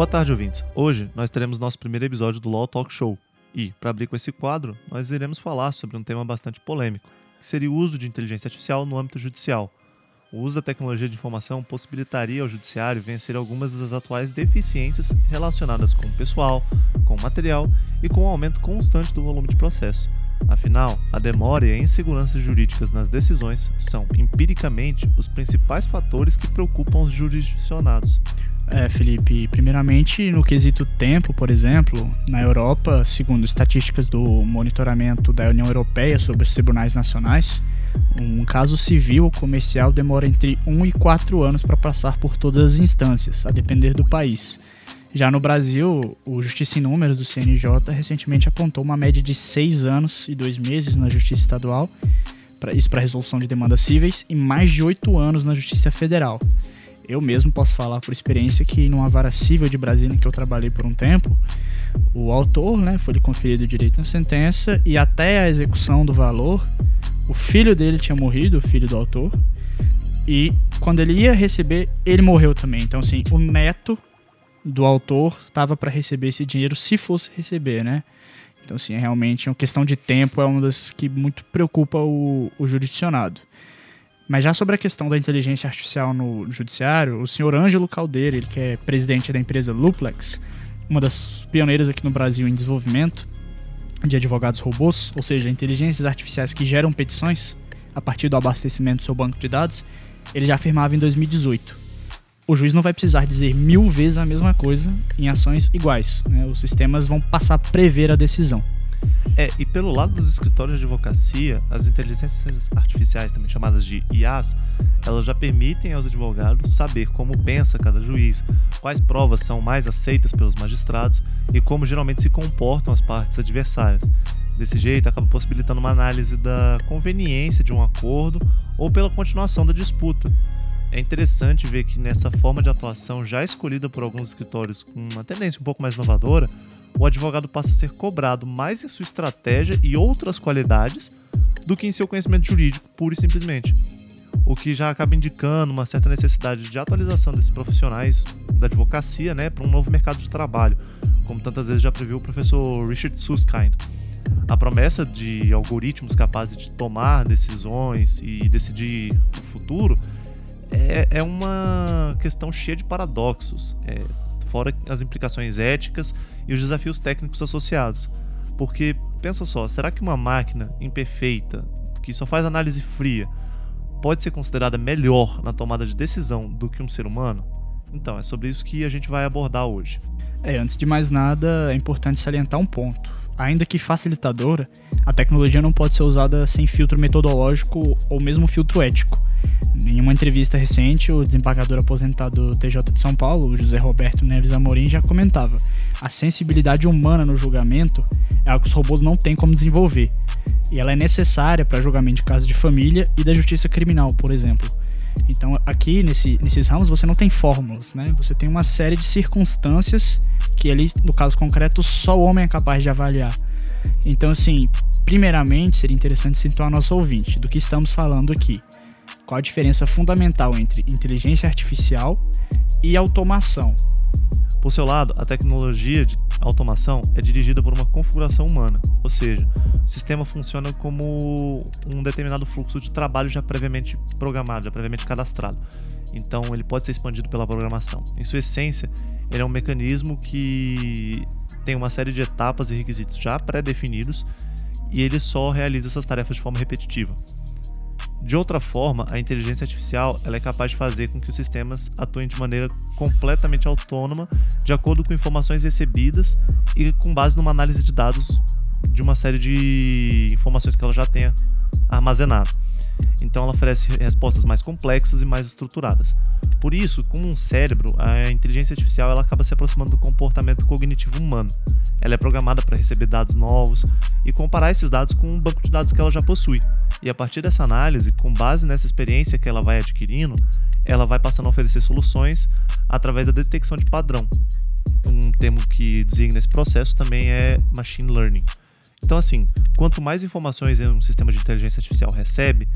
Boa tarde, ouvintes. Hoje nós teremos nosso primeiro episódio do Law Talk Show. E, para abrir com esse quadro, nós iremos falar sobre um tema bastante polêmico, que seria o uso de inteligência artificial no âmbito judicial. O uso da tecnologia de informação possibilitaria ao judiciário vencer algumas das atuais deficiências relacionadas com o pessoal, com o material e com o aumento constante do volume de processo. Afinal, a demora e a insegurança jurídicas nas decisões são, empiricamente, os principais fatores que preocupam os jurisdicionados. É, Felipe, primeiramente no quesito tempo, por exemplo, na Europa, segundo estatísticas do monitoramento da União Europeia sobre os tribunais nacionais, um caso civil ou comercial demora entre 1 e 4 anos para passar por todas as instâncias, a depender do país. Já no Brasil, o Justiça em Números do CNJ recentemente apontou uma média de 6 anos e 2 meses na Justiça Estadual, isso para resolução de demandas cíveis, e mais de 8 anos na Justiça Federal eu mesmo posso falar por experiência que numa vara civil de Brasília em que eu trabalhei por um tempo, o autor, né, foi lhe conferido o direito na sentença e até a execução do valor, o filho dele tinha morrido, o filho do autor, e quando ele ia receber, ele morreu também. Então, assim, o neto do autor estava para receber esse dinheiro se fosse receber, né? Então, assim, é realmente uma questão de tempo é uma das que muito preocupa o, o jurisdicionado. Mas já sobre a questão da inteligência artificial no judiciário, o senhor Ângelo Caldeira, ele que é presidente da empresa Luplex, uma das pioneiras aqui no Brasil em desenvolvimento de advogados robôs, ou seja, inteligências artificiais que geram petições a partir do abastecimento do seu banco de dados, ele já afirmava em 2018. O juiz não vai precisar dizer mil vezes a mesma coisa em ações iguais. Né? Os sistemas vão passar a prever a decisão. É, e pelo lado dos escritórios de advocacia, as inteligências artificiais, também chamadas de IAs, elas já permitem aos advogados saber como pensa cada juiz, quais provas são mais aceitas pelos magistrados e como geralmente se comportam as partes adversárias. Desse jeito, acaba possibilitando uma análise da conveniência de um acordo ou pela continuação da disputa. É interessante ver que nessa forma de atuação já escolhida por alguns escritórios com uma tendência um pouco mais inovadora, o advogado passa a ser cobrado mais em sua estratégia e outras qualidades do que em seu conhecimento jurídico, pura e simplesmente. O que já acaba indicando uma certa necessidade de atualização desses profissionais da advocacia né, para um novo mercado de trabalho, como tantas vezes já previu o professor Richard Susskind. A promessa de algoritmos capazes de tomar decisões e decidir o futuro é, é uma questão cheia de paradoxos. É, fora as implicações éticas e os desafios técnicos associados. Porque, pensa só, será que uma máquina imperfeita, que só faz análise fria, pode ser considerada melhor na tomada de decisão do que um ser humano? Então, é sobre isso que a gente vai abordar hoje. É, antes de mais nada, é importante salientar um ponto. Ainda que facilitadora, a tecnologia não pode ser usada sem filtro metodológico ou mesmo filtro ético. Em uma entrevista recente, o desembargador aposentado do TJ de São Paulo, José Roberto Neves Amorim, já comentava: a sensibilidade humana no julgamento é algo que os robôs não têm como desenvolver, e ela é necessária para julgamento de casos de família e da justiça criminal, por exemplo. Então, aqui nesse, nesses ramos você não tem fórmulas, né? Você tem uma série de circunstâncias que ali, no caso concreto, só o homem é capaz de avaliar. Então, assim, primeiramente seria interessante situar nosso ouvinte do que estamos falando aqui. Qual a diferença fundamental entre inteligência artificial e automação? Por seu lado, a tecnologia de automação é dirigida por uma configuração humana, ou seja, o sistema funciona como um determinado fluxo de trabalho já previamente programado, já previamente cadastrado. Então, ele pode ser expandido pela programação. Em sua essência, ele é um mecanismo que tem uma série de etapas e requisitos já pré-definidos e ele só realiza essas tarefas de forma repetitiva. De outra forma, a inteligência artificial ela é capaz de fazer com que os sistemas atuem de maneira completamente autônoma, de acordo com informações recebidas e com base numa análise de dados de uma série de informações que ela já tenha armazenado. Então ela oferece respostas mais complexas e mais estruturadas. Por isso, como um cérebro, a inteligência artificial ela acaba se aproximando do comportamento cognitivo humano. Ela é programada para receber dados novos e comparar esses dados com um banco de dados que ela já possui. E a partir dessa análise, com base nessa experiência que ela vai adquirindo, ela vai passando a oferecer soluções através da detecção de padrão. Um termo que designa esse processo também é machine learning. Então, assim, quanto mais informações um sistema de inteligência artificial recebe,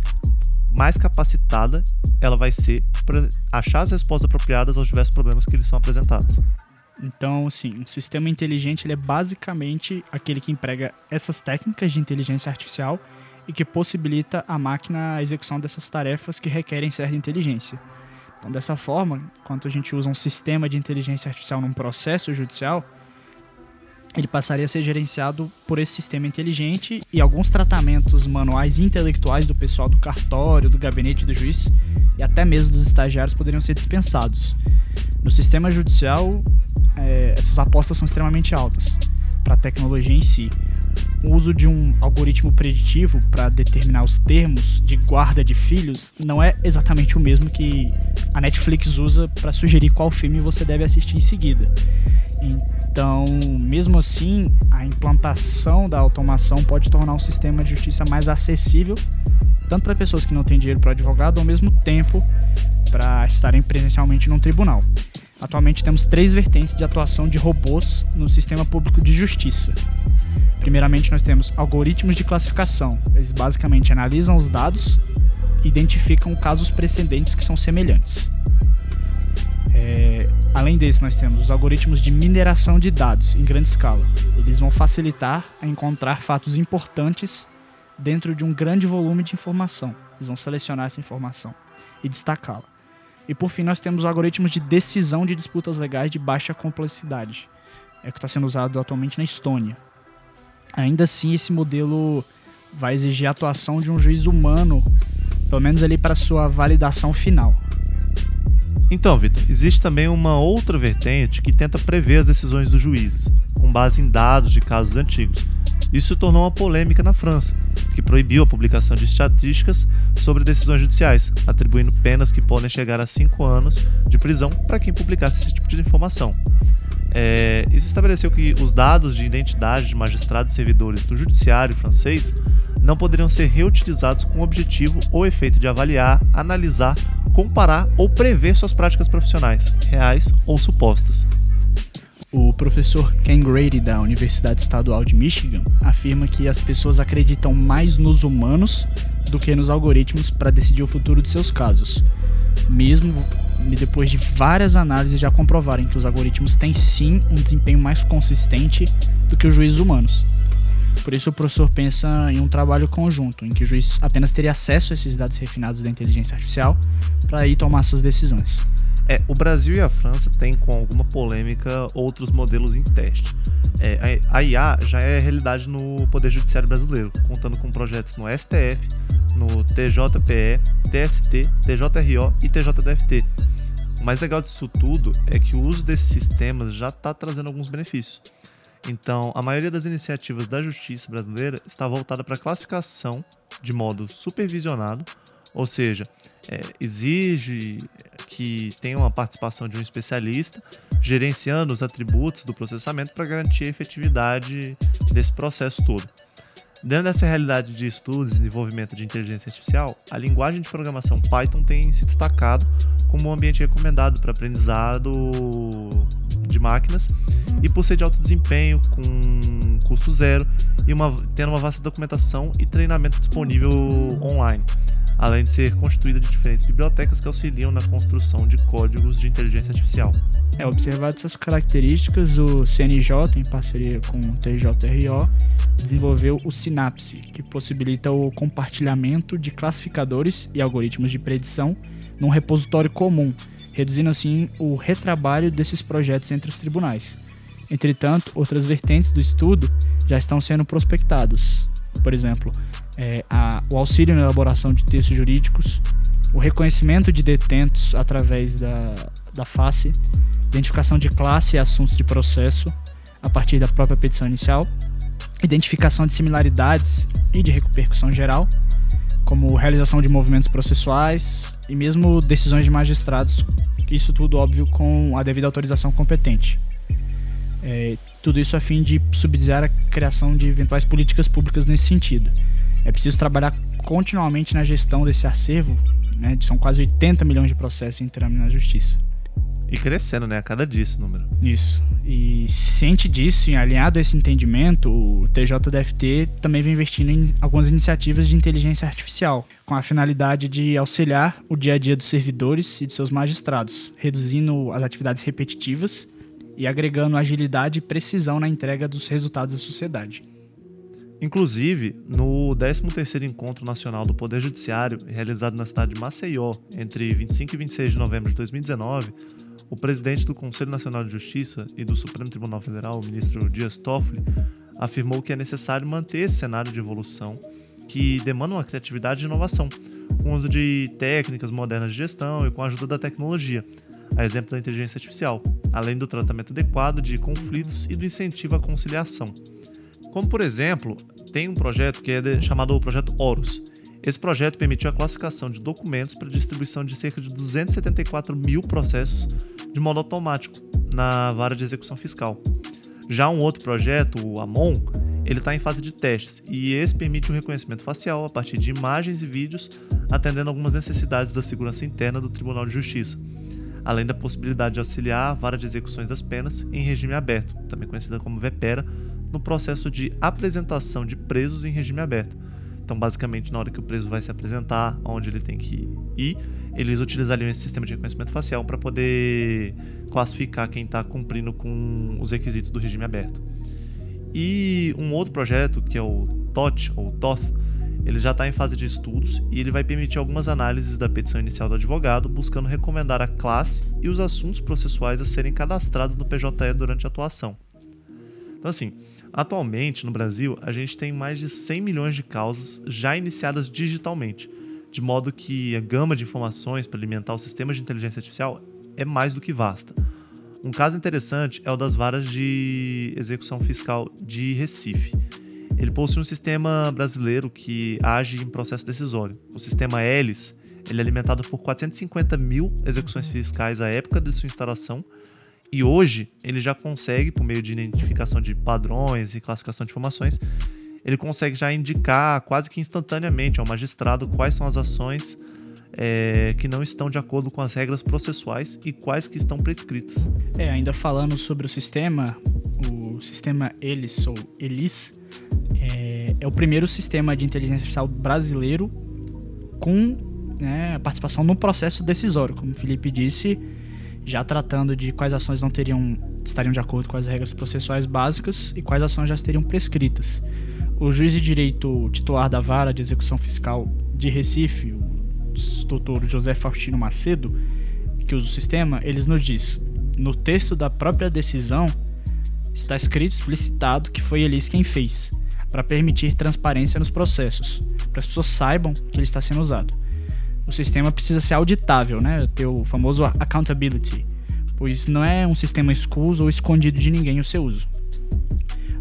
mais capacitada ela vai ser para achar as respostas apropriadas aos diversos problemas que lhes são apresentados. Então, sim, um sistema inteligente ele é basicamente aquele que emprega essas técnicas de inteligência artificial e que possibilita a máquina a execução dessas tarefas que requerem certa inteligência. Então, dessa forma, quando a gente usa um sistema de inteligência artificial num processo judicial, ele passaria a ser gerenciado por esse sistema inteligente e alguns tratamentos manuais intelectuais do pessoal do cartório, do gabinete do juiz e até mesmo dos estagiários poderiam ser dispensados. No sistema judicial, é, essas apostas são extremamente altas para a tecnologia em si. O uso de um algoritmo preditivo para determinar os termos de guarda de filhos não é exatamente o mesmo que a Netflix usa para sugerir qual filme você deve assistir em seguida. Então, mesmo assim, a implantação da automação pode tornar um sistema de justiça mais acessível, tanto para pessoas que não têm dinheiro para advogado, ao mesmo tempo para estarem presencialmente num tribunal. Atualmente temos três vertentes de atuação de robôs no sistema público de justiça. Primeiramente, nós temos algoritmos de classificação. Eles basicamente analisam os dados identificam casos precedentes que são semelhantes. É, além desse, nós temos os algoritmos de mineração de dados em grande escala. Eles vão facilitar a encontrar fatos importantes dentro de um grande volume de informação. Eles vão selecionar essa informação e destacá-la. E por fim, nós temos algoritmos de decisão de disputas legais de baixa complexidade, é o que está sendo usado atualmente na Estônia. Ainda assim, esse modelo vai exigir a atuação de um juiz humano, pelo menos ali para sua validação final. Então, Vitor, existe também uma outra vertente que tenta prever as decisões dos juízes, com base em dados de casos antigos. Isso tornou uma polêmica na França, que proibiu a publicação de estatísticas sobre decisões judiciais, atribuindo penas que podem chegar a cinco anos de prisão para quem publicasse esse tipo de informação. É, isso estabeleceu que os dados de identidade de magistrados e servidores do judiciário francês não poderiam ser reutilizados com o objetivo ou efeito de avaliar, analisar, comparar ou prever suas práticas profissionais, reais ou supostas. O professor Ken Grady, da Universidade Estadual de Michigan, afirma que as pessoas acreditam mais nos humanos do que nos algoritmos para decidir o futuro de seus casos. Mesmo depois de várias análises já comprovarem que os algoritmos têm sim um desempenho mais consistente do que os juízes humanos. Por isso o professor pensa em um trabalho conjunto, em que o juiz apenas teria acesso a esses dados refinados da inteligência artificial para aí tomar suas decisões. É, o Brasil e a França têm, com alguma polêmica, outros modelos em teste. É, a IA já é realidade no Poder Judiciário brasileiro, contando com projetos no STF, no TJPE, TST, TJRO e TJDFT. O mais legal disso tudo é que o uso desses sistemas já está trazendo alguns benefícios. Então, a maioria das iniciativas da justiça brasileira está voltada para a classificação de modo supervisionado, ou seja, é, exige que tenha uma participação de um especialista gerenciando os atributos do processamento para garantir a efetividade desse processo todo. Dentro dessa realidade de estudos e desenvolvimento de inteligência artificial, a linguagem de programação Python tem se destacado como um ambiente recomendado para aprendizado de máquinas e por ser de alto desempenho, com custo zero e uma, tendo uma vasta documentação e treinamento disponível online além de ser constituída de diferentes bibliotecas que auxiliam na construção de códigos de inteligência artificial. É, observado essas características, o CNJ, em parceria com o TJRO, desenvolveu o Synapse, que possibilita o compartilhamento de classificadores e algoritmos de predição num repositório comum, reduzindo assim o retrabalho desses projetos entre os tribunais. Entretanto, outras vertentes do estudo já estão sendo prospectados. Por exemplo, é, a, o auxílio na elaboração de textos jurídicos, o reconhecimento de detentos através da, da face, identificação de classe e assuntos de processo a partir da própria petição inicial, identificação de similaridades e de repercussão geral, como realização de movimentos processuais e mesmo decisões de magistrados, isso tudo óbvio com a devida autorização competente. É, tudo isso a fim de subsidiar a criação de eventuais políticas públicas nesse sentido. É preciso trabalhar continuamente na gestão desse acervo, né, são quase 80 milhões de processos em trâmite na justiça. E crescendo, né? A cada dia esse número. Isso. E ciente disso, e alinhado a esse entendimento, o TJDFT também vem investindo em algumas iniciativas de inteligência artificial, com a finalidade de auxiliar o dia a dia dos servidores e de seus magistrados, reduzindo as atividades repetitivas e agregando agilidade e precisão na entrega dos resultados à sociedade. Inclusive, no 13º Encontro Nacional do Poder Judiciário, realizado na cidade de Maceió, entre 25 e 26 de novembro de 2019, o presidente do Conselho Nacional de Justiça e do Supremo Tribunal Federal, o ministro Dias Toffoli, afirmou que é necessário manter esse cenário de evolução que demanda uma criatividade e inovação, com o uso de técnicas modernas de gestão e com a ajuda da tecnologia, a exemplo da inteligência artificial, além do tratamento adequado de conflitos e do incentivo à conciliação. Como, por exemplo, tem um projeto que é chamado Projeto Horus. Esse projeto permitiu a classificação de documentos para distribuição de cerca de 274 mil processos de modo automático na vara de execução fiscal. Já um outro projeto, o AMON, ele está em fase de testes e esse permite o reconhecimento facial a partir de imagens e vídeos, atendendo algumas necessidades da segurança interna do Tribunal de Justiça, além da possibilidade de auxiliar a vara de execuções das penas em regime aberto, também conhecida como VEPERA, no processo de apresentação de presos em regime aberto. Então, basicamente, na hora que o preso vai se apresentar, onde ele tem que ir, eles utilizariam esse sistema de reconhecimento facial para poder classificar quem está cumprindo com os requisitos do regime aberto. E um outro projeto, que é o TOT, ou TOTH, ele já está em fase de estudos e ele vai permitir algumas análises da petição inicial do advogado, buscando recomendar a classe e os assuntos processuais a serem cadastrados no PJE durante a atuação. Então, assim, atualmente no Brasil a gente tem mais de 100 milhões de causas já iniciadas digitalmente, de modo que a gama de informações para alimentar o sistema de inteligência artificial é mais do que vasta. Um caso interessante é o das varas de execução fiscal de Recife. Ele possui um sistema brasileiro que age em processo decisório. O sistema ELIS ele é alimentado por 450 mil execuções fiscais à época de sua instalação e hoje ele já consegue, por meio de identificação de padrões e classificação de informações, ele consegue já indicar quase que instantaneamente ao magistrado quais são as ações é, que não estão de acordo com as regras processuais e quais que estão prescritas. É, ainda falando sobre o sistema, o sistema ELIS ou ELIS é, é o primeiro sistema de inteligência artificial brasileiro com né, participação no processo decisório, como o Felipe disse, já tratando de quais ações não teriam estariam de acordo com as regras processuais básicas e quais ações já estariam prescritas. O juiz de direito titular da vara de execução fiscal de Recife, o doutor José Faustino Macedo, que usa o sistema, eles nos diz, no texto da própria decisão está escrito explicitado que foi eles quem fez, para permitir transparência nos processos, para as pessoas saibam que ele está sendo usado. O sistema precisa ser auditável, né? Ter o famoso accountability, pois não é um sistema escuso ou escondido de ninguém o seu uso.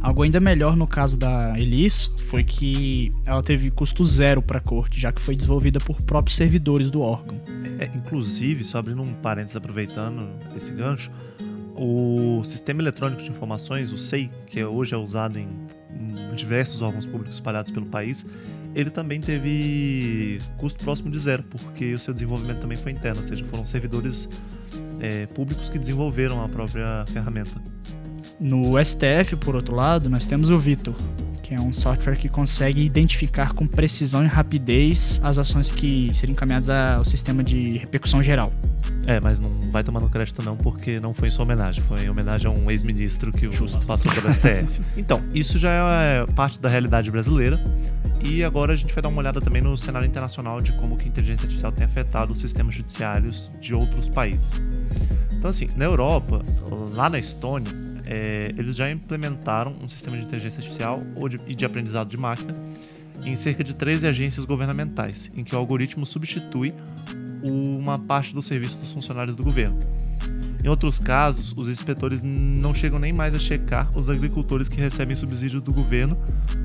Algo ainda melhor no caso da Elis foi que ela teve custo zero para a corte, já que foi desenvolvida por próprios servidores do órgão. É, inclusive, só abrindo um parênteses aproveitando esse gancho, o Sistema Eletrônico de Informações, o SEI, que hoje é usado em diversos órgãos públicos espalhados pelo país, ele também teve custo próximo de zero, porque o seu desenvolvimento também foi interno, ou seja, foram servidores é, públicos que desenvolveram a própria ferramenta. No STF, por outro lado, nós temos o Vitor, que é um software que consegue identificar com precisão e rapidez as ações que serem encaminhadas ao sistema de repercussão geral. É, mas não vai tomar no crédito não, porque não foi em sua homenagem, foi em homenagem a um ex-ministro que o Justo passou pelo STF. então, isso já é parte da realidade brasileira. E agora a gente vai dar uma olhada também no cenário internacional de como que a inteligência artificial tem afetado os sistemas judiciários de outros países. Então, assim, na Europa, lá na Estônia, é, eles já implementaram um sistema de inteligência artificial de, e de aprendizado de máquina em cerca de 13 agências governamentais, em que o algoritmo substitui uma parte do serviço dos funcionários do governo. Em outros casos, os inspetores não chegam nem mais a checar os agricultores que recebem subsídios do governo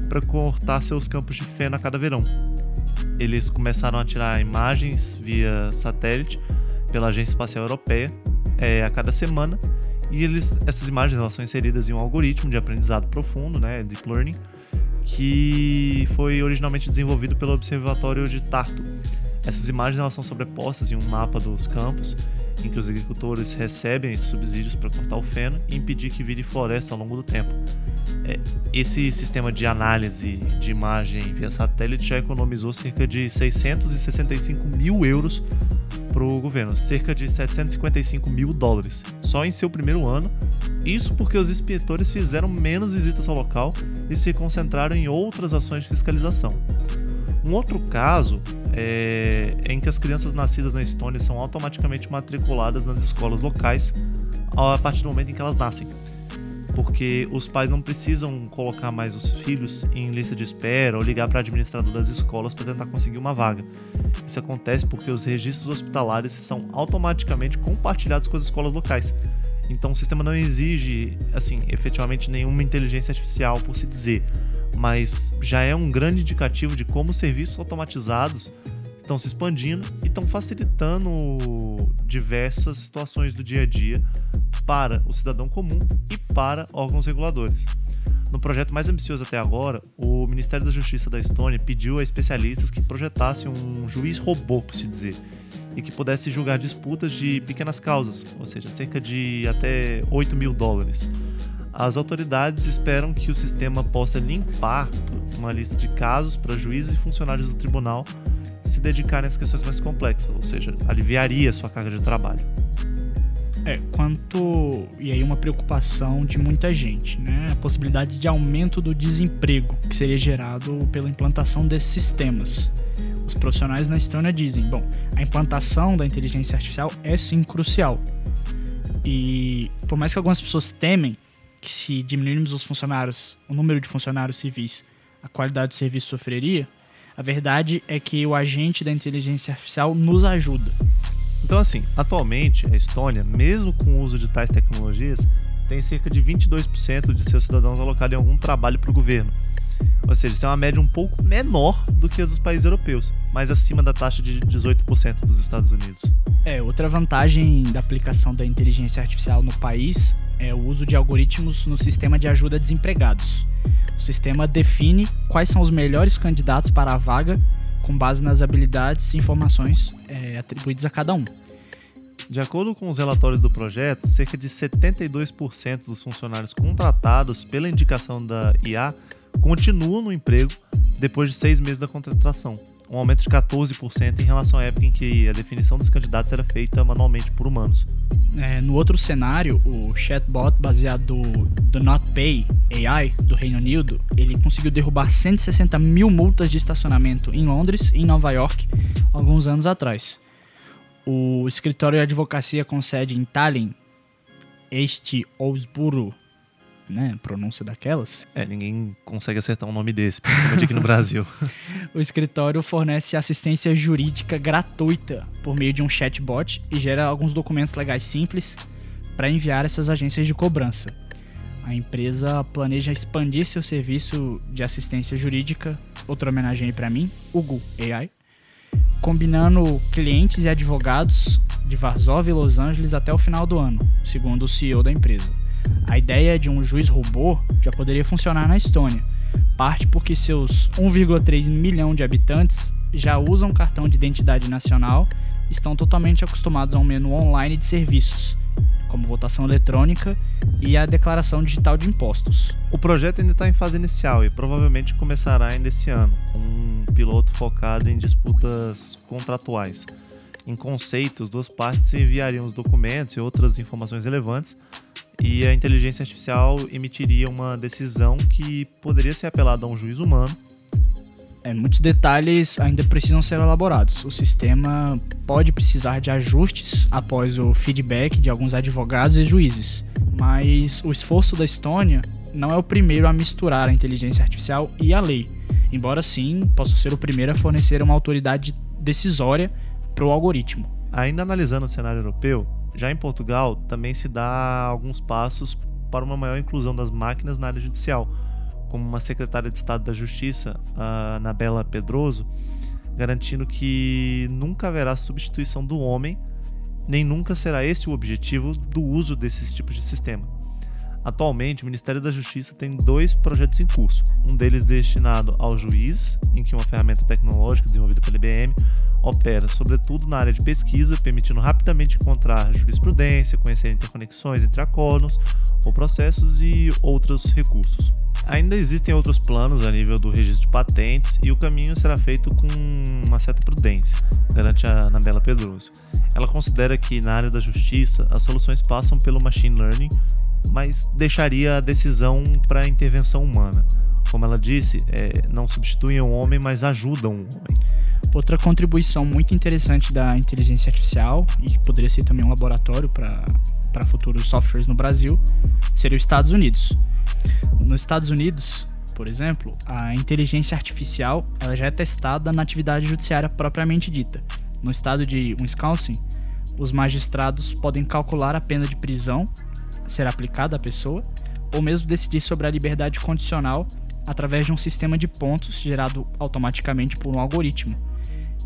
para cortar seus campos de feno a cada verão. Eles começaram a tirar imagens via satélite pela Agência Espacial Europeia é, a cada semana e eles, essas imagens elas são inseridas em um algoritmo de aprendizado profundo, né, deep learning, que foi originalmente desenvolvido pelo Observatório de Tartu. Essas imagens elas são sobrepostas em um mapa dos campos, em que os agricultores recebem esses subsídios para cortar o feno e impedir que vire floresta ao longo do tempo. É, esse sistema de análise de imagem via satélite já economizou cerca de 665 mil euros para o governo, cerca de 755 mil dólares, só em seu primeiro ano. Isso porque os inspetores fizeram menos visitas ao local e se concentraram em outras ações de fiscalização. Um outro caso é, é em que as crianças nascidas na Estônia são automaticamente matriculadas nas escolas locais a partir do momento em que elas nascem porque os pais não precisam colocar mais os filhos em lista de espera ou ligar para administrador das escolas para tentar conseguir uma vaga. Isso acontece porque os registros hospitalares são automaticamente compartilhados com as escolas locais. Então o sistema não exige, assim, efetivamente nenhuma inteligência artificial por se dizer, mas já é um grande indicativo de como os serviços automatizados estão se expandindo e estão facilitando diversas situações do dia a dia para o cidadão comum e para órgãos reguladores. No projeto mais ambicioso até agora, o Ministério da Justiça da Estônia pediu a especialistas que projetassem um juiz robô, por se dizer, e que pudesse julgar disputas de pequenas causas, ou seja, cerca de até 8 mil dólares. As autoridades esperam que o sistema possa limpar uma lista de casos para juízes e funcionários do tribunal se dedicarem às questões mais complexas, ou seja, aliviaria sua carga de trabalho. É, quanto. E aí, uma preocupação de muita gente, né? A possibilidade de aumento do desemprego que seria gerado pela implantação desses sistemas. Os profissionais na Estônia dizem: bom, a implantação da inteligência artificial é sim crucial. E por mais que algumas pessoas temem que se diminuirmos os funcionários, o número de funcionários civis, a qualidade do serviço sofreria, a verdade é que o agente da inteligência artificial nos ajuda. Então, assim, atualmente a Estônia, mesmo com o uso de tais tecnologias, tem cerca de 22% de seus cidadãos alocados em algum trabalho para o governo. Ou seja, isso é uma média um pouco menor do que a dos países europeus, mas acima da taxa de 18% dos Estados Unidos. É, outra vantagem da aplicação da inteligência artificial no país é o uso de algoritmos no sistema de ajuda a desempregados. O sistema define quais são os melhores candidatos para a vaga com base nas habilidades e informações é, atribuídas a cada um. De acordo com os relatórios do projeto, cerca de 72% dos funcionários contratados pela indicação da IA continuam no emprego depois de seis meses da contratação, um aumento de 14% em relação à época em que a definição dos candidatos era feita manualmente por humanos. É, no outro cenário, o chatbot baseado do NotPay AI do Reino Unido, ele conseguiu derrubar 160 mil multas de estacionamento em Londres e em Nova York alguns anos atrás. O escritório de advocacia com sede em Tallinn, este Osburo né, pronúncia daquelas. É, ninguém consegue acertar um nome desse, principalmente aqui no Brasil. o escritório fornece assistência jurídica gratuita por meio de um chatbot e gera alguns documentos legais simples para enviar essas agências de cobrança. A empresa planeja expandir seu serviço de assistência jurídica, outra homenagem para mim, Hugo AI, combinando clientes e advogados de Varsóvia e Los Angeles até o final do ano, segundo o CEO da empresa. A ideia de um juiz robô já poderia funcionar na Estônia, parte porque seus 1,3 milhão de habitantes já usam cartão de identidade nacional estão totalmente acostumados a um menu online de serviços, como votação eletrônica e a declaração digital de impostos. O projeto ainda está em fase inicial e provavelmente começará ainda esse ano, com um piloto focado em disputas contratuais. Em conceitos, duas partes enviariam os documentos e outras informações relevantes e a inteligência artificial emitiria uma decisão que poderia ser apelada a um juiz humano. É, muitos detalhes ainda precisam ser elaborados. O sistema pode precisar de ajustes após o feedback de alguns advogados e juízes, mas o esforço da Estônia não é o primeiro a misturar a inteligência artificial e a lei, embora sim possa ser o primeiro a fornecer uma autoridade decisória para o algoritmo. Ainda analisando o cenário europeu, já em Portugal, também se dá alguns passos para uma maior inclusão das máquinas na área judicial, como uma secretária de Estado da Justiça, Anabela Pedroso, garantindo que nunca haverá substituição do homem, nem nunca será esse o objetivo do uso desses tipos de sistema. Atualmente, o Ministério da Justiça tem dois projetos em curso. Um deles destinado ao juiz, em que uma ferramenta tecnológica desenvolvida pela IBM opera, sobretudo na área de pesquisa, permitindo rapidamente encontrar jurisprudência, conhecer interconexões entre acordos ou processos e outros recursos. Ainda existem outros planos a nível do registro de patentes e o caminho será feito com uma certa prudência, garante a Anabela Pedroso. Ela considera que na área da justiça as soluções passam pelo machine learning, mas deixaria a decisão para a intervenção humana. Como ela disse, é, não substituem o homem, mas ajudam o homem. Outra contribuição muito interessante da inteligência artificial, e que poderia ser também um laboratório para futuros softwares no Brasil, seria os Estados Unidos. Nos Estados Unidos, por exemplo, a inteligência artificial ela já é testada na atividade judiciária propriamente dita. No estado de Wisconsin, os magistrados podem calcular a pena de prisão ser aplicada à pessoa, ou mesmo decidir sobre a liberdade condicional através de um sistema de pontos gerado automaticamente por um algoritmo.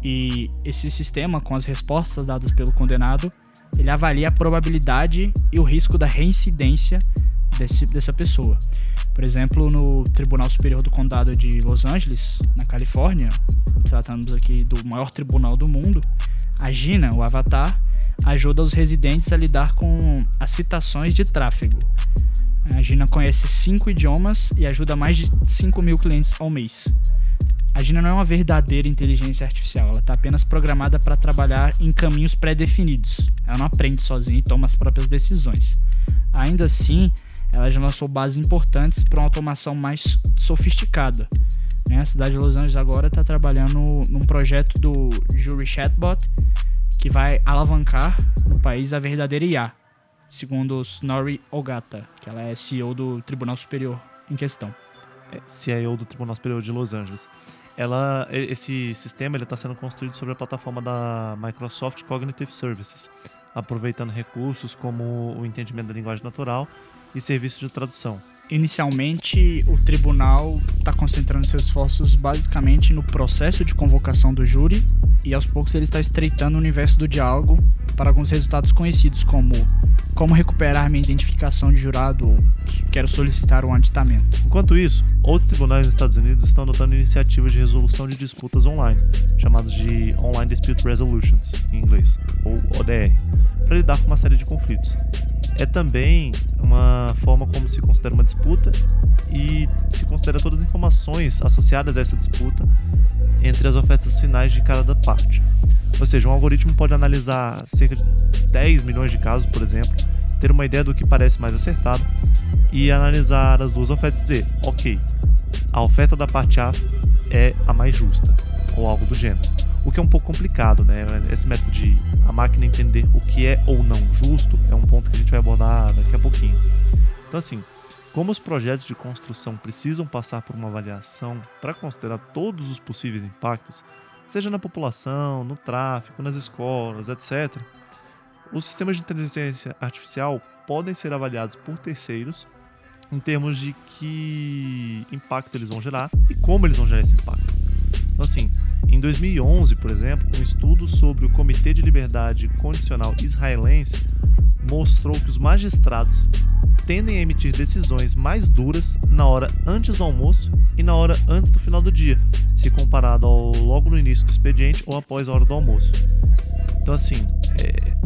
E esse sistema, com as respostas dadas pelo condenado, ele avalia a probabilidade e o risco da reincidência desse, dessa pessoa. Por exemplo, no Tribunal Superior do Condado de Los Angeles, na Califórnia, tratamos aqui do maior tribunal do mundo, a Gina, o avatar, ajuda os residentes a lidar com as citações de tráfego. A Gina conhece cinco idiomas e ajuda mais de 5 mil clientes ao mês. A Gina não é uma verdadeira inteligência artificial, ela está apenas programada para trabalhar em caminhos pré-definidos. Ela não aprende sozinha e toma as próprias decisões. Ainda assim, ela já lançou bases importantes para uma automação mais sofisticada. Né? A cidade de Los Angeles agora está trabalhando num projeto do Jury Chatbot que vai alavancar no país a verdadeira IA, segundo Snorri Ogata, que ela é CEO do Tribunal Superior em questão. É, CIO do Tribunal Superior de Los Angeles. Ela, esse sistema está sendo construído sobre a plataforma da Microsoft Cognitive Services, aproveitando recursos como o entendimento da linguagem natural e serviços de tradução. Inicialmente, o tribunal está concentrando seus esforços basicamente no processo de convocação do júri e aos poucos ele está estreitando o universo do diálogo para alguns resultados conhecidos como como recuperar minha identificação de jurado ou quero solicitar um aditamento. Enquanto isso, outros tribunais nos Estados Unidos estão adotando iniciativas de resolução de disputas online, chamadas de Online Dispute Resolutions, em inglês, ou ODR, para lidar com uma série de conflitos é também uma forma como se considera uma disputa e se considera todas as informações associadas a essa disputa entre as ofertas finais de cada parte. Ou seja, um algoritmo pode analisar cerca de 10 milhões de casos, por exemplo, ter uma ideia do que parece mais acertado e analisar as duas ofertas e dizer, ok, a oferta da parte A é a mais justa, ou algo do gênero o que é um pouco complicado, né? Esse método de a máquina entender o que é ou não justo é um ponto que a gente vai abordar daqui a pouquinho. Então, assim, como os projetos de construção precisam passar por uma avaliação para considerar todos os possíveis impactos, seja na população, no tráfego, nas escolas, etc., os sistemas de inteligência artificial podem ser avaliados por terceiros em termos de que impacto eles vão gerar e como eles vão gerar esse impacto. Então, assim, em 2011, por exemplo, um estudo sobre o Comitê de Liberdade Condicional israelense mostrou que os magistrados tendem a emitir decisões mais duras na hora antes do almoço e na hora antes do final do dia, se comparado ao logo no início do expediente ou após a hora do almoço. Então, assim, é...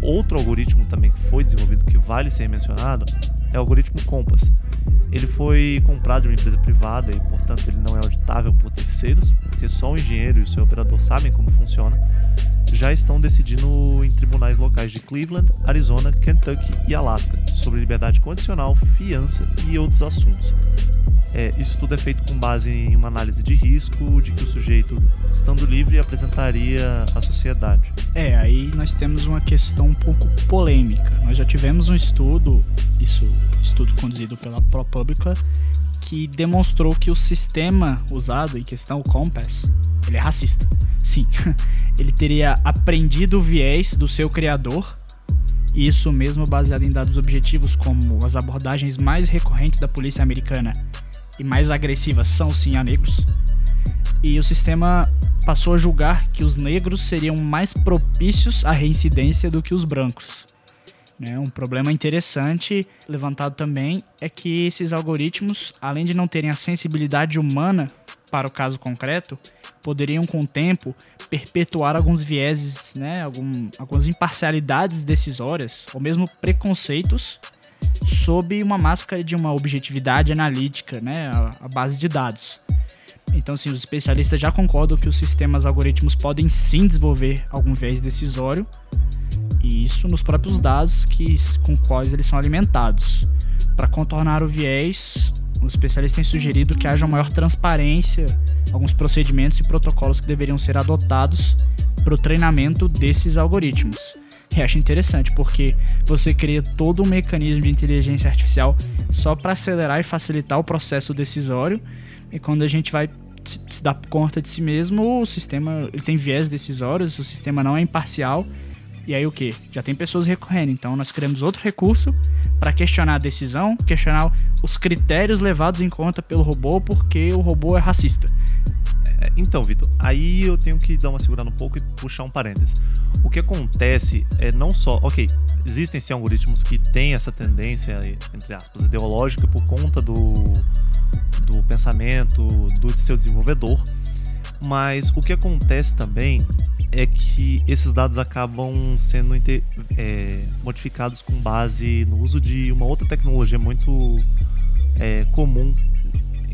outro algoritmo também que foi desenvolvido que vale ser mencionado é o algoritmo Compass ele foi comprado de uma empresa privada e, portanto, ele não é auditável por terceiros, porque só o engenheiro e o seu operador sabem como funciona. Já estão decidindo em tribunais locais de Cleveland, Arizona, Kentucky e Alaska sobre liberdade condicional, fiança e outros assuntos. É, isso tudo é feito com base em uma análise de risco de que o sujeito, estando livre, apresentaria à sociedade. É, aí nós temos uma questão um pouco polêmica. Nós já tivemos um estudo, isso estudo conduzido pela ProPublica, que demonstrou que o sistema usado em questão, o Compass, ele é racista. Sim, ele teria aprendido o viés do seu criador isso mesmo baseado em dados objetivos como as abordagens mais recorrentes da polícia americana e mais agressivas são sim a negros. E o sistema passou a julgar que os negros seriam mais propícios à reincidência do que os brancos. Né? Um problema interessante levantado também é que esses algoritmos, além de não terem a sensibilidade humana para o caso concreto, poderiam com o tempo perpetuar alguns vieses, né? Algum, algumas imparcialidades decisórias ou mesmo preconceitos sob uma máscara de uma objetividade analítica, né, a, a base de dados. Então, assim, os especialistas já concordam que os sistemas algoritmos podem sim desenvolver algum viés decisório, e isso nos próprios dados que, com quais eles são alimentados. Para contornar o viés, os especialistas têm sugerido que haja maior transparência, alguns procedimentos e protocolos que deveriam ser adotados para o treinamento desses algoritmos. E acho interessante porque você cria todo um mecanismo de inteligência artificial só para acelerar e facilitar o processo decisório. E quando a gente vai se dar conta de si mesmo, o sistema tem viés decisórios, o sistema não é imparcial. E aí o que? Já tem pessoas recorrendo. Então nós criamos outro recurso para questionar a decisão, questionar os critérios levados em conta pelo robô porque o robô é racista. É, então, Vitor, aí eu tenho que dar uma segurada um pouco e puxar um parênteses. O que acontece é não só, ok, existem sim algoritmos que têm essa tendência, entre aspas, ideológica por conta do, do pensamento do seu desenvolvedor, mas o que acontece também é que esses dados acabam sendo é, modificados com base no uso de uma outra tecnologia muito é, comum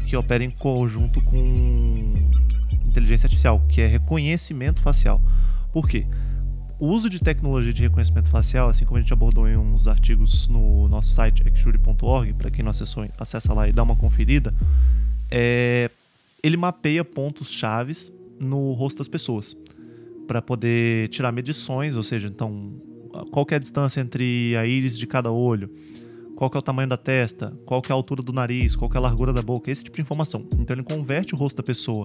que opera em conjunto com inteligência artificial, que é reconhecimento facial. Por quê? O uso de tecnologia de reconhecimento facial, assim como a gente abordou em uns artigos no nosso site xjury.org, para quem não acessou, acessa lá e dá uma conferida, é, ele mapeia pontos chaves no rosto das pessoas para poder tirar medições, ou seja, então qual é a distância entre a íris de cada olho, qual é o tamanho da testa, qual é a altura do nariz, qual é a largura da boca, esse tipo de informação. Então ele converte o rosto da pessoa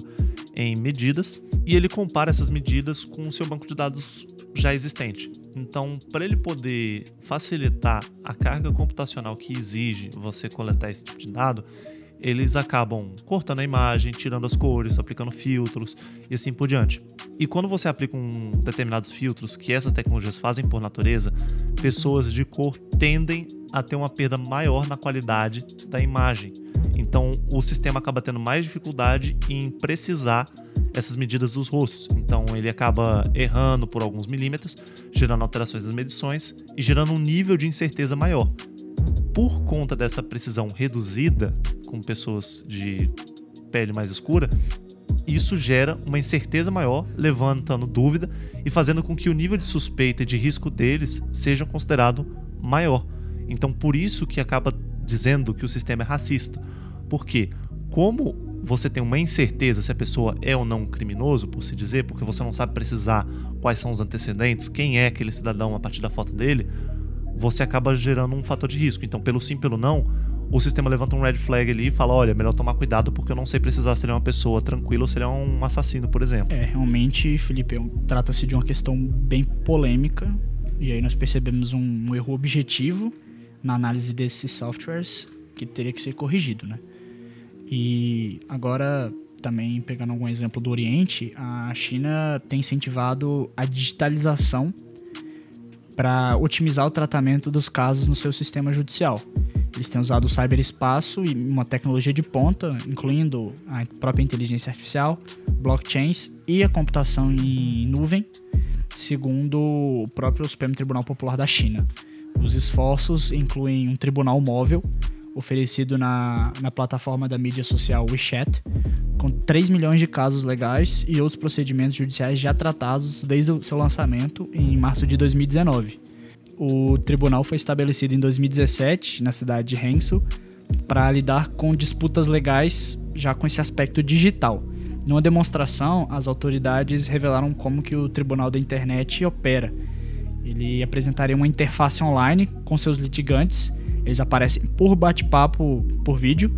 em medidas e ele compara essas medidas com o seu banco de dados já existente. Então, para ele poder facilitar a carga computacional que exige você coletar esse tipo de dado, eles acabam cortando a imagem, tirando as cores, aplicando filtros e assim por diante. E quando você aplica um determinados filtros que essas tecnologias fazem por natureza, pessoas de cor tendem a ter uma perda maior na qualidade da imagem. Então o sistema acaba tendo mais dificuldade em precisar essas medidas dos rostos. Então ele acaba errando por alguns milímetros, gerando alterações das medições e gerando um nível de incerteza maior por conta dessa precisão reduzida com pessoas de pele mais escura, isso gera uma incerteza maior, levantando dúvida e fazendo com que o nível de suspeita e de risco deles seja considerado maior. Então, por isso que acaba dizendo que o sistema é racista. Porque, como você tem uma incerteza se a pessoa é ou não um criminoso, por se dizer, porque você não sabe precisar quais são os antecedentes, quem é aquele cidadão a partir da foto dele, você acaba gerando um fator de risco. Então, pelo sim, pelo não, o sistema levanta um red flag ali e fala: olha, melhor tomar cuidado porque eu não sei precisar se ele é uma pessoa tranquila ou se ele é um assassino, por exemplo. É, realmente, Felipe, é trata-se de uma questão bem polêmica. E aí nós percebemos um, um erro objetivo na análise desses softwares que teria que ser corrigido, né? E agora, também pegando algum exemplo do Oriente, a China tem incentivado a digitalização para otimizar o tratamento dos casos no seu sistema judicial. Eles têm usado o cyberespaço e uma tecnologia de ponta, incluindo a própria inteligência artificial, blockchains e a computação em nuvem, segundo o próprio Supremo Tribunal Popular da China. Os esforços incluem um tribunal móvel oferecido na, na plataforma da mídia social WeChat, com 3 milhões de casos legais e outros procedimentos judiciais já tratados desde o seu lançamento em março de 2019. O tribunal foi estabelecido em 2017 na cidade de Hangzhou para lidar com disputas legais já com esse aspecto digital. Numa demonstração, as autoridades revelaram como que o Tribunal da Internet opera. Ele apresentaria uma interface online com seus litigantes eles aparecem por bate-papo por vídeo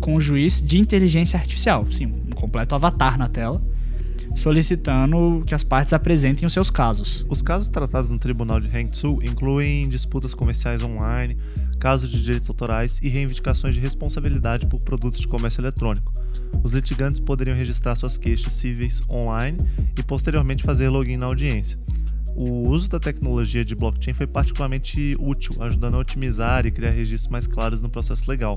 com o juiz de inteligência artificial, sim, um completo avatar na tela, solicitando que as partes apresentem os seus casos. Os casos tratados no Tribunal de Hangzhou incluem disputas comerciais online, casos de direitos autorais e reivindicações de responsabilidade por produtos de comércio eletrônico. Os litigantes poderiam registrar suas queixas cíveis online e posteriormente fazer login na audiência o uso da tecnologia de blockchain foi particularmente útil, ajudando a otimizar e criar registros mais claros no processo legal.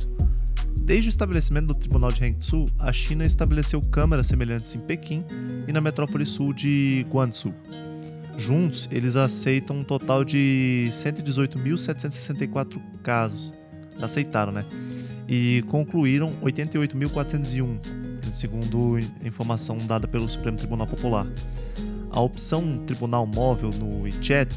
Desde o estabelecimento do Tribunal de Hangzhou, a China estabeleceu câmaras semelhantes em Pequim e na metrópole sul de Guangzhou. Juntos, eles aceitam um total de 118.764 casos, aceitaram, né? E concluíram 88.401, segundo informação dada pelo Supremo Tribunal Popular. A opção Tribunal Móvel no WeChat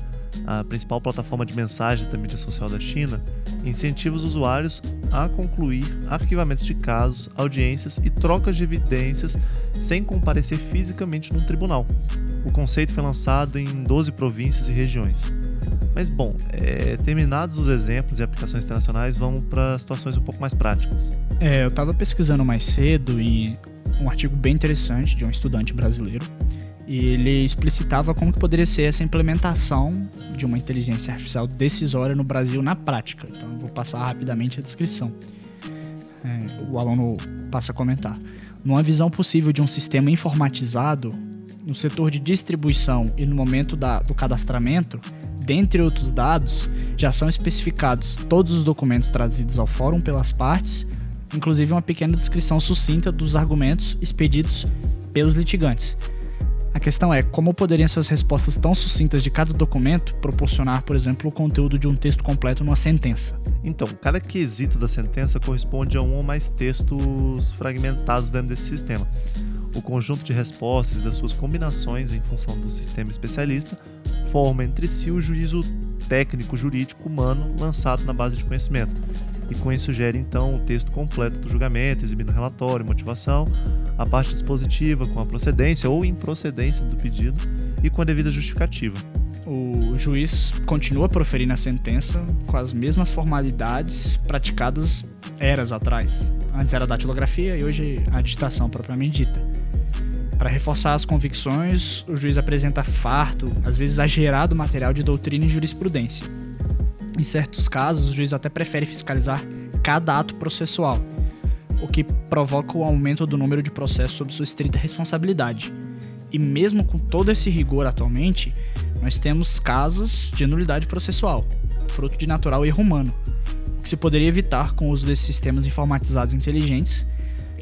a principal plataforma de mensagens da mídia social da China, incentiva os usuários a concluir arquivamentos de casos, audiências e trocas de evidências sem comparecer fisicamente num tribunal. O conceito foi lançado em 12 províncias e regiões. Mas, bom, é, terminados os exemplos e aplicações internacionais, vamos para situações um pouco mais práticas. É, eu estava pesquisando mais cedo e um artigo bem interessante de um estudante brasileiro e ele explicitava como que poderia ser essa implementação de uma inteligência artificial decisória no Brasil na prática. Então eu vou passar rapidamente a descrição. É, o aluno passa a comentar. Numa visão possível de um sistema informatizado, no setor de distribuição e no momento da, do cadastramento, dentre outros dados, já são especificados todos os documentos trazidos ao fórum pelas partes, inclusive uma pequena descrição sucinta dos argumentos expedidos pelos litigantes a questão é como poderiam essas respostas tão sucintas de cada documento proporcionar, por exemplo, o conteúdo de um texto completo numa sentença. Então, cada quesito da sentença corresponde a um ou mais textos fragmentados dentro desse sistema. O conjunto de respostas e das suas combinações em função do sistema especialista forma entre si o juízo técnico jurídico humano lançado na base de conhecimento e com isso gera então o texto completo do julgamento, exibindo relatório, motivação, a parte dispositiva com a procedência ou improcedência do pedido e com a devida justificativa. O juiz continua proferindo a sentença com as mesmas formalidades praticadas eras atrás. Antes era a datilografia e hoje a digitação propriamente dita. Para reforçar as convicções, o juiz apresenta farto, às vezes exagerado material de doutrina e jurisprudência em certos casos, o juiz até prefere fiscalizar cada ato processual, o que provoca o aumento do número de processos sob sua estrita responsabilidade. E mesmo com todo esse rigor atualmente, nós temos casos de nulidade processual, fruto de natural erro humano, o que se poderia evitar com o uso desses sistemas informatizados inteligentes,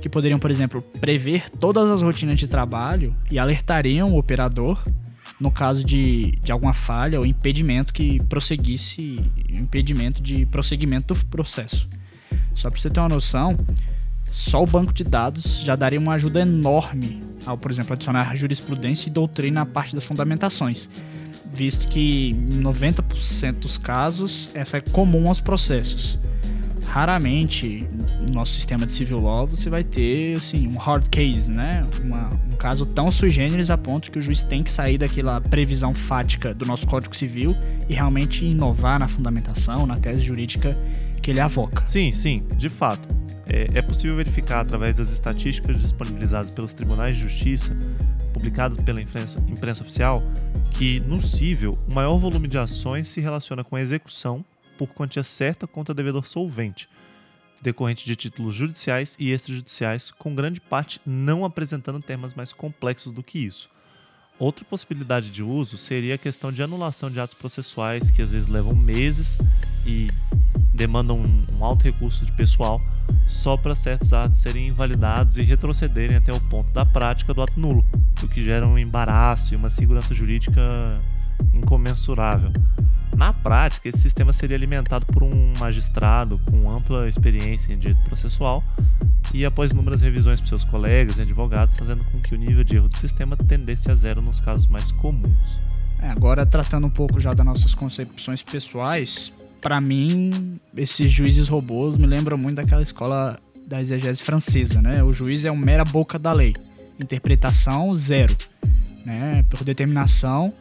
que poderiam, por exemplo, prever todas as rotinas de trabalho e alertariam o operador no caso de, de alguma falha ou impedimento que prosseguisse, impedimento de prosseguimento do processo. Só para você ter uma noção, só o banco de dados já daria uma ajuda enorme ao, por exemplo, adicionar jurisprudência e doutrina à parte das fundamentações, visto que em 90% dos casos essa é comum aos processos raramente no nosso sistema de civil law você vai ter assim um hard case, né? Uma, um caso tão sui generis a ponto que o juiz tem que sair daquela previsão fática do nosso Código Civil e realmente inovar na fundamentação, na tese jurídica que ele avoca. Sim, sim, de fato. É, é possível verificar através das estatísticas disponibilizadas pelos tribunais de justiça, publicadas pela imprensa, imprensa oficial, que no civil o maior volume de ações se relaciona com a execução por quantia certa contra devedor solvente, decorrente de títulos judiciais e extrajudiciais, com grande parte não apresentando temas mais complexos do que isso. Outra possibilidade de uso seria a questão de anulação de atos processuais que às vezes levam meses e demandam um, alto recurso de pessoal só para certos atos serem invalidados e retrocederem até o ponto da prática do ato nulo, o que gera um embaraço e uma segurança jurídica incomensurável. Na prática, esse sistema seria alimentado por um magistrado com ampla experiência em direito processual e, após inúmeras revisões por seus colegas e advogados, fazendo com que o nível de erro do sistema tendesse a zero nos casos mais comuns. É, agora, tratando um pouco já das nossas concepções pessoais, para mim, esses juízes robôs me lembram muito daquela escola da exegese francesa, né? O juiz é uma mera boca da lei, interpretação zero, né? Por determinação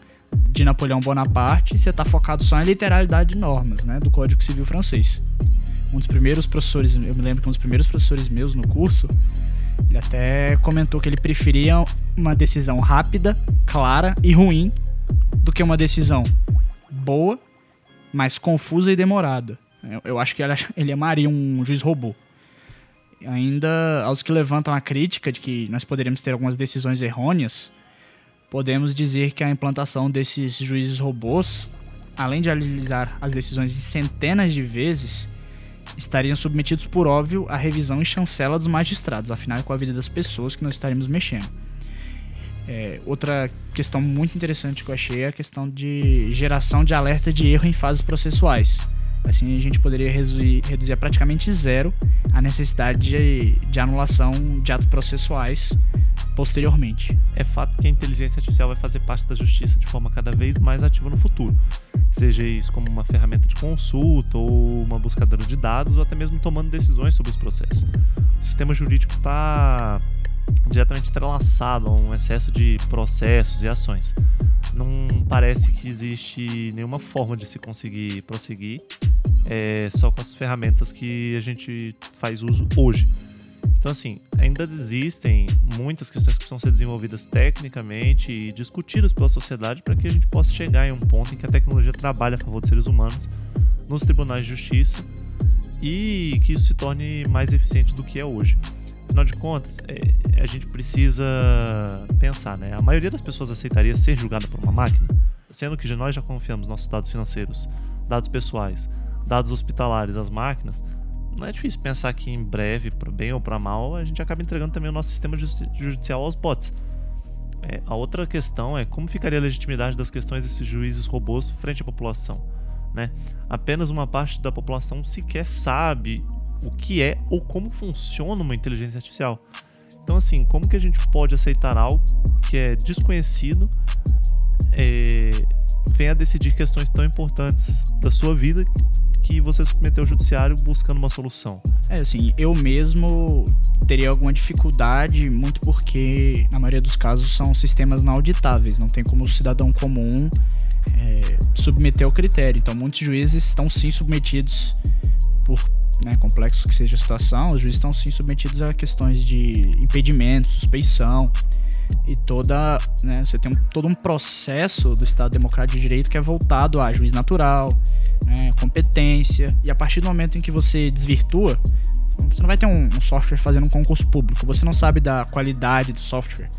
de Napoleão Bonaparte, você está focado só em literalidade de normas, né, do Código Civil francês. Um dos primeiros professores, eu me lembro que um dos primeiros professores meus no curso, ele até comentou que ele preferia uma decisão rápida, clara e ruim do que uma decisão boa, mas confusa e demorada. Eu, eu acho que ele, amaria um juiz robô. Ainda aos que levantam a crítica de que nós poderíamos ter algumas decisões errôneas, podemos dizer que a implantação desses juízes robôs, além de analisar as decisões em centenas de vezes, estariam submetidos, por óbvio, à revisão e chancela dos magistrados, afinal é com a vida das pessoas que nós estaremos mexendo. É, outra questão muito interessante que eu achei é a questão de geração de alerta de erro em fases processuais. Assim a gente poderia reduzir, reduzir a praticamente zero a necessidade de, de anulação de atos processuais posteriormente. É fato que a inteligência artificial vai fazer parte da justiça de forma cada vez mais ativa no futuro. Seja isso como uma ferramenta de consulta ou uma buscadora de dados ou até mesmo tomando decisões sobre os processos. O sistema jurídico está diretamente entrelaçado a um excesso de processos e ações. Não parece que existe nenhuma forma de se conseguir prosseguir é, só com as ferramentas que a gente faz uso hoje. Então, assim, ainda existem muitas questões que precisam ser desenvolvidas tecnicamente e discutidas pela sociedade para que a gente possa chegar em um ponto em que a tecnologia trabalhe a favor dos seres humanos nos tribunais de justiça e que isso se torne mais eficiente do que é hoje. Afinal de contas, é, a gente precisa pensar, né? A maioria das pessoas aceitaria ser julgada por uma máquina, sendo que nós já confiamos nossos dados financeiros, dados pessoais, dados hospitalares às máquinas. Não é difícil pensar que em breve, para bem ou para mal, a gente acaba entregando também o nosso sistema judicial aos bots. É, a outra questão é como ficaria a legitimidade das questões desses juízes robôs frente à população. Né? Apenas uma parte da população sequer sabe o que é ou como funciona uma inteligência artificial. Então, assim, como que a gente pode aceitar algo que é desconhecido, é, venha decidir questões tão importantes da sua vida que você submeteu ao judiciário buscando uma solução? É, assim, eu mesmo teria alguma dificuldade, muito porque, na maioria dos casos, são sistemas não auditáveis, não tem como o cidadão comum é, submeter ao critério. Então, muitos juízes estão sim submetidos por né, complexo que seja a situação, os juízes estão sim submetidos a questões de impedimento, suspeição e toda, né, você tem um, todo um processo do Estado Democrático de Direito que é voltado a juiz natural, né, competência, e a partir do momento em que você desvirtua, você não vai ter um, um software fazendo um concurso público, você não sabe da qualidade do software.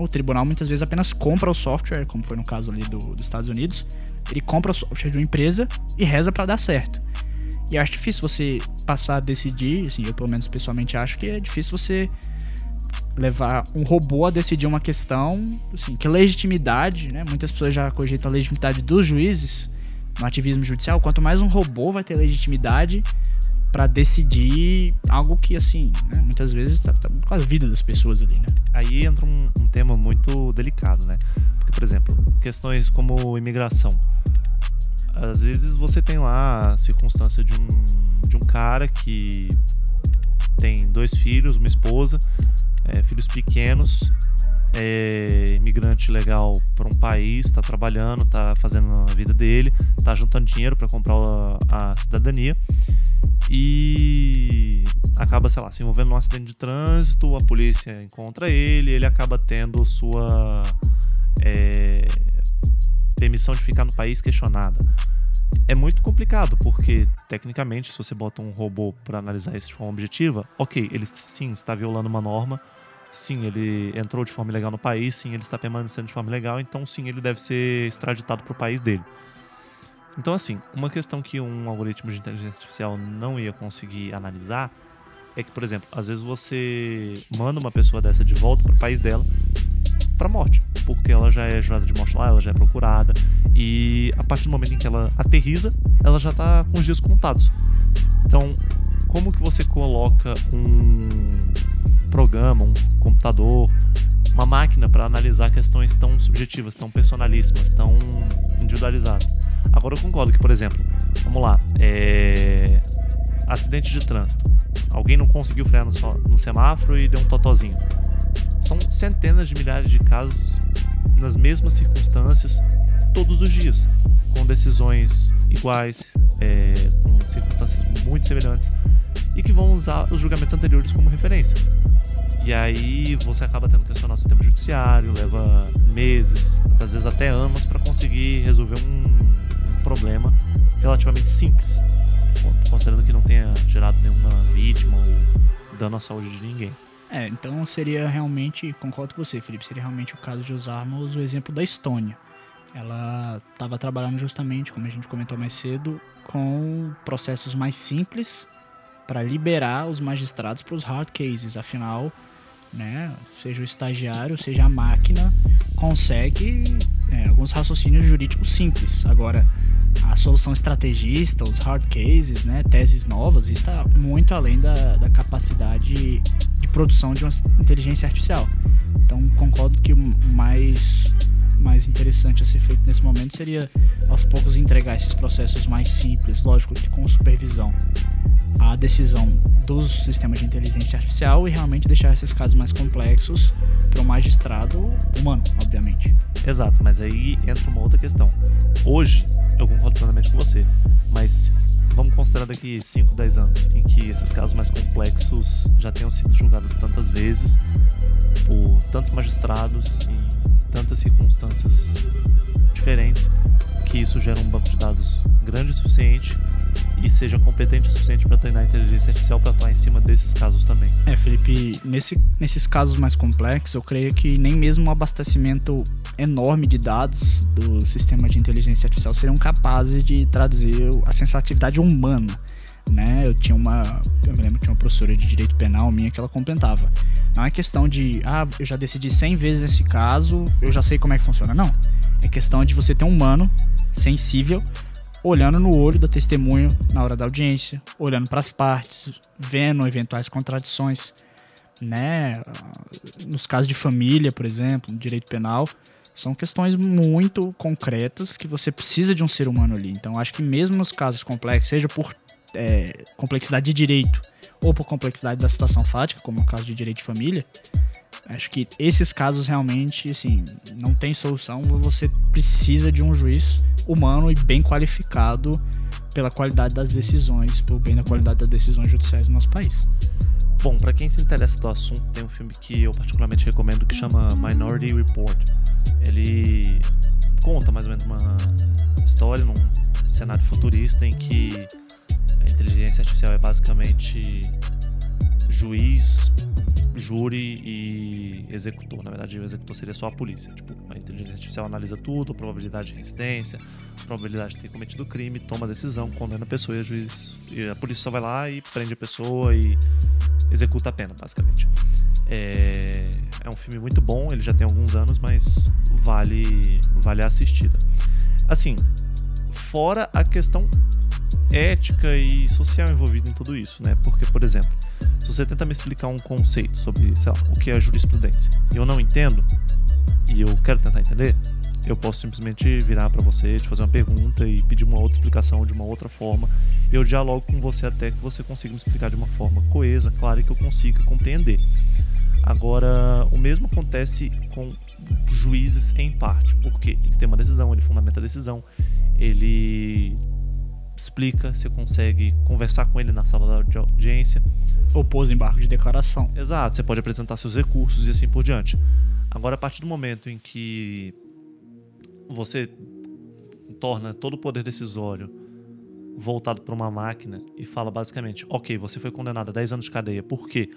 O tribunal muitas vezes apenas compra o software, como foi no caso ali do, dos Estados Unidos, ele compra o software de uma empresa e reza para dar certo. E acho difícil você passar a decidir, assim, eu pelo menos pessoalmente acho que é difícil você levar um robô a decidir uma questão, assim, que legitimidade, né? Muitas pessoas já cogitam a legitimidade dos juízes no ativismo judicial, quanto mais um robô vai ter legitimidade para decidir algo que, assim, né, muitas vezes tá, tá, com a vida das pessoas ali, né? Aí entra um, um tema muito delicado, né? Porque, por exemplo, questões como imigração às vezes você tem lá a circunstância de um, de um cara que tem dois filhos, uma esposa, é, filhos pequenos, é imigrante legal para um país, está trabalhando, está fazendo a vida dele, está juntando dinheiro para comprar a, a, cidadania e acaba, sei lá, se envolvendo num acidente de trânsito, a polícia encontra ele, ele acaba tendo sua é, permissão de ficar no país questionada. É muito complicado, porque tecnicamente, se você bota um robô para analisar isso de forma objetiva, ok, ele sim está violando uma norma, sim, ele entrou de forma ilegal no país, sim, ele está permanecendo de forma ilegal, então sim, ele deve ser extraditado para o país dele. Então, assim, uma questão que um algoritmo de inteligência artificial não ia conseguir analisar é que, por exemplo, às vezes você manda uma pessoa dessa de volta para o país dela para morte, porque ela já é jurada de morte lá, ela já é procurada e a partir do momento em que ela aterriza, ela já está com os dias contados. Então, como que você coloca um programa, um computador, uma máquina para analisar questões tão subjetivas, tão personalíssimas, tão individualizadas? Agora eu concordo que, por exemplo, vamos lá, é... acidente de trânsito. Alguém não conseguiu frear no, no semáforo e deu um totozinho são centenas de milhares de casos nas mesmas circunstâncias todos os dias, com decisões iguais, é, com circunstâncias muito semelhantes e que vão usar os julgamentos anteriores como referência. E aí você acaba tendo que questionar o sistema judiciário, leva meses, às vezes até anos, para conseguir resolver um, um, problema relativamente simples, considerando que não tenha gerado nenhuma vítima ou dano à saúde de ninguém. É, então seria realmente, concordo com você, Felipe, seria realmente o caso de usarmos o exemplo da Estônia. Ela estava trabalhando justamente, como a gente comentou mais cedo, com processos mais simples para liberar os magistrados para os hard cases. Afinal, né, seja o estagiário, seja a máquina, consegue é, alguns raciocínios jurídicos simples. Agora, a solução estrategista, os hard cases, né, teses novas, está muito além da, da capacidade de produção de uma inteligência artificial. Então concordo que o mais mais interessante a ser feito nesse momento seria aos poucos entregar esses processos mais simples, lógico com supervisão, a decisão dos sistemas de inteligência artificial e realmente deixar esses casos mais complexos para o magistrado humano, obviamente. Exato, mas aí entra uma outra questão. Hoje, eu concordo plenamente com você, mas vamos considerar daqui 5, 10 anos, em que esses casos mais complexos já tenham sido julgados tantas vezes por tantos magistrados em tantas circunstâncias diferentes, que isso gera um banco de dados grande o suficiente e seja competente o suficiente para treinar a inteligência artificial para atuar em cima desses casos também. É, Felipe, nesse, nesses casos mais complexos, eu creio que nem mesmo um abastecimento enorme de dados do sistema de inteligência artificial seriam capazes de traduzir a sensatividade humana. Né? Eu tinha uma, eu me lembro que tinha uma professora de direito penal minha que ela complementava. Não é questão de, ah, eu já decidi 100 vezes esse caso, eu já sei como é que funciona. Não. É questão de você ter um humano sensível olhando no olho da testemunha na hora da audiência, olhando para as partes, vendo eventuais contradições, né? Nos casos de família, por exemplo, no direito penal, são questões muito concretas que você precisa de um ser humano ali. Então, acho que mesmo nos casos complexos, seja por é, complexidade de direito ou por complexidade da situação fática, como o caso de direito de família, acho que esses casos realmente, assim, não tem solução. Você precisa de um juiz humano e bem qualificado pela qualidade das decisões, pelo bem da qualidade das decisões judiciais no nosso país. Bom, para quem se interessa do assunto, tem um filme que eu particularmente recomendo que chama Minority Report. Ele conta mais ou menos uma história num cenário futurista em que inteligência artificial é basicamente juiz, júri e executor. Na verdade, o executor seria só a polícia. Tipo, a inteligência artificial analisa tudo, probabilidade de resistência, probabilidade de ter cometido crime, toma decisão, condena a pessoa e a, juiz, e a polícia só vai lá e prende a pessoa e executa a pena, basicamente. É, é um filme muito bom, ele já tem alguns anos, mas vale, vale a assistida. Assim, fora a questão ética e social envolvida em tudo isso, né? Porque, por exemplo, se você tenta me explicar um conceito sobre, sei lá, o que é jurisprudência, e eu não entendo, e eu quero tentar entender, eu posso simplesmente virar para você, te fazer uma pergunta e pedir uma outra explicação de uma outra forma. Eu dialogo com você até que você consiga me explicar de uma forma coesa, clara e que eu consiga compreender. Agora, o mesmo acontece com juízes em parte, porque ele tem uma decisão, ele fundamenta a decisão, ele explica, você consegue conversar com ele na sala de audiência. Opôs embargo de declaração. Exato, você pode apresentar seus recursos e assim por diante. Agora, a partir do momento em que você torna todo o poder decisório voltado para uma máquina e fala basicamente: ok, você foi condenado a 10 anos de cadeia porque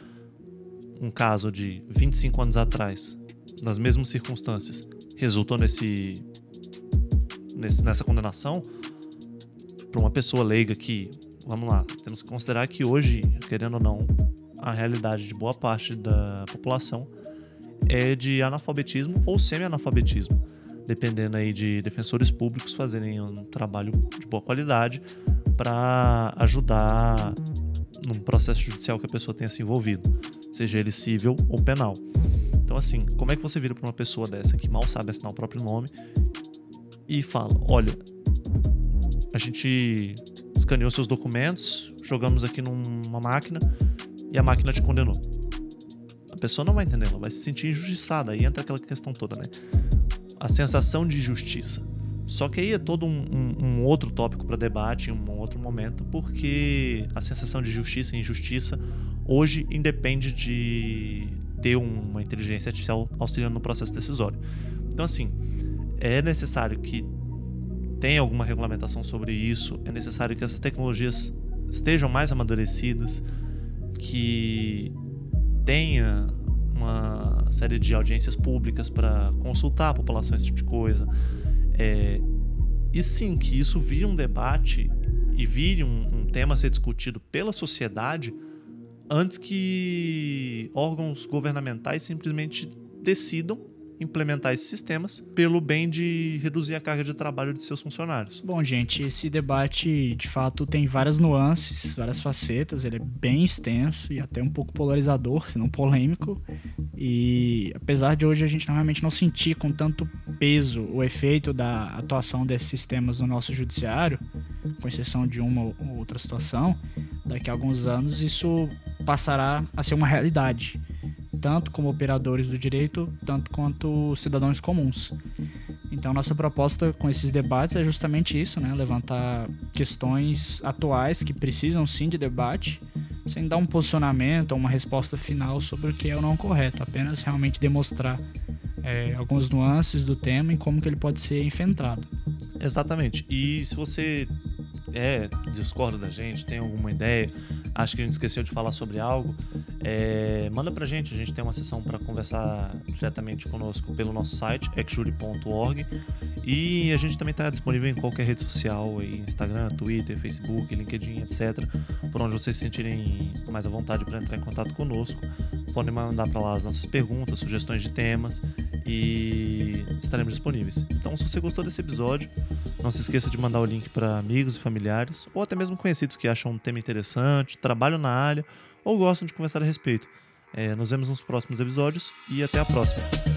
um caso de 25 anos atrás, nas mesmas circunstâncias, resultou nesse, nesse nessa condenação, para uma pessoa leiga que, vamos lá, temos que considerar que hoje, querendo ou não, a realidade de boa parte da população é de analfabetismo ou semi-analfabetismo, dependendo aí de defensores públicos fazerem um trabalho de boa qualidade para ajudar num processo judicial que a pessoa tenha se envolvido, seja ele civil ou penal. Então, assim, como é que você vira para uma pessoa dessa que mal sabe assinar o próprio nome e fala: olha, a gente escaneou seus documentos, jogamos aqui numa máquina e a máquina te condenou. A pessoa não vai entender, ela vai se sentir injustiçada. Aí entra aquela questão toda, né? A sensação de justiça. Só que aí é todo um, um, um outro tópico para debate em um outro momento, porque a sensação de justiça e injustiça hoje independe de ter uma inteligência artificial auxiliando no processo decisório. Então, assim, é necessário que tem alguma regulamentação sobre isso, é necessário que essas tecnologias estejam mais amadurecidas, que tenha uma série de audiências públicas para consultar a população, esse tipo de coisa. É, e sim, que isso vire um debate e vire um, um tema a ser discutido pela sociedade antes que órgãos governamentais simplesmente decidam implementar esses sistemas pelo bem de reduzir a carga de trabalho de seus funcionários. Bom, gente, esse debate de fato tem várias nuances, várias facetas, ele é bem extenso e até um pouco polarizador, se não polêmico. E apesar de hoje a gente normalmente não sentir com tanto peso o efeito da atuação desses sistemas no nosso judiciário, com exceção de uma ou outra situação, daqui a alguns anos isso passará a ser uma realidade tanto como operadores do direito, tanto quanto cidadãos comuns. Então, nossa proposta com esses debates é justamente isso, né? Levantar questões atuais que precisam sim de debate, sem dar um posicionamento ou uma resposta final sobre o que é ou não correto, apenas realmente demonstrar é, algumas nuances do tema e como que ele pode ser enfrentado. Exatamente. E se você é, discorda da gente, tem alguma ideia, acha que a gente esqueceu de falar sobre algo, é, manda pra gente. A gente tem uma sessão para conversar diretamente conosco pelo nosso site, exjury.org. E a gente também está disponível em qualquer rede social, aí, Instagram, Twitter, Facebook, LinkedIn, etc. Por onde vocês se sentirem mais à vontade para entrar em contato conosco. Podem mandar para lá as nossas perguntas, sugestões de temas e estaremos disponíveis. Então, se você gostou desse episódio, não se esqueça de mandar o link para amigos e familiares, ou até mesmo conhecidos que acham um tema interessante, trabalham na área ou gostam de conversar a respeito. É, nos vemos nos próximos episódios e até a próxima.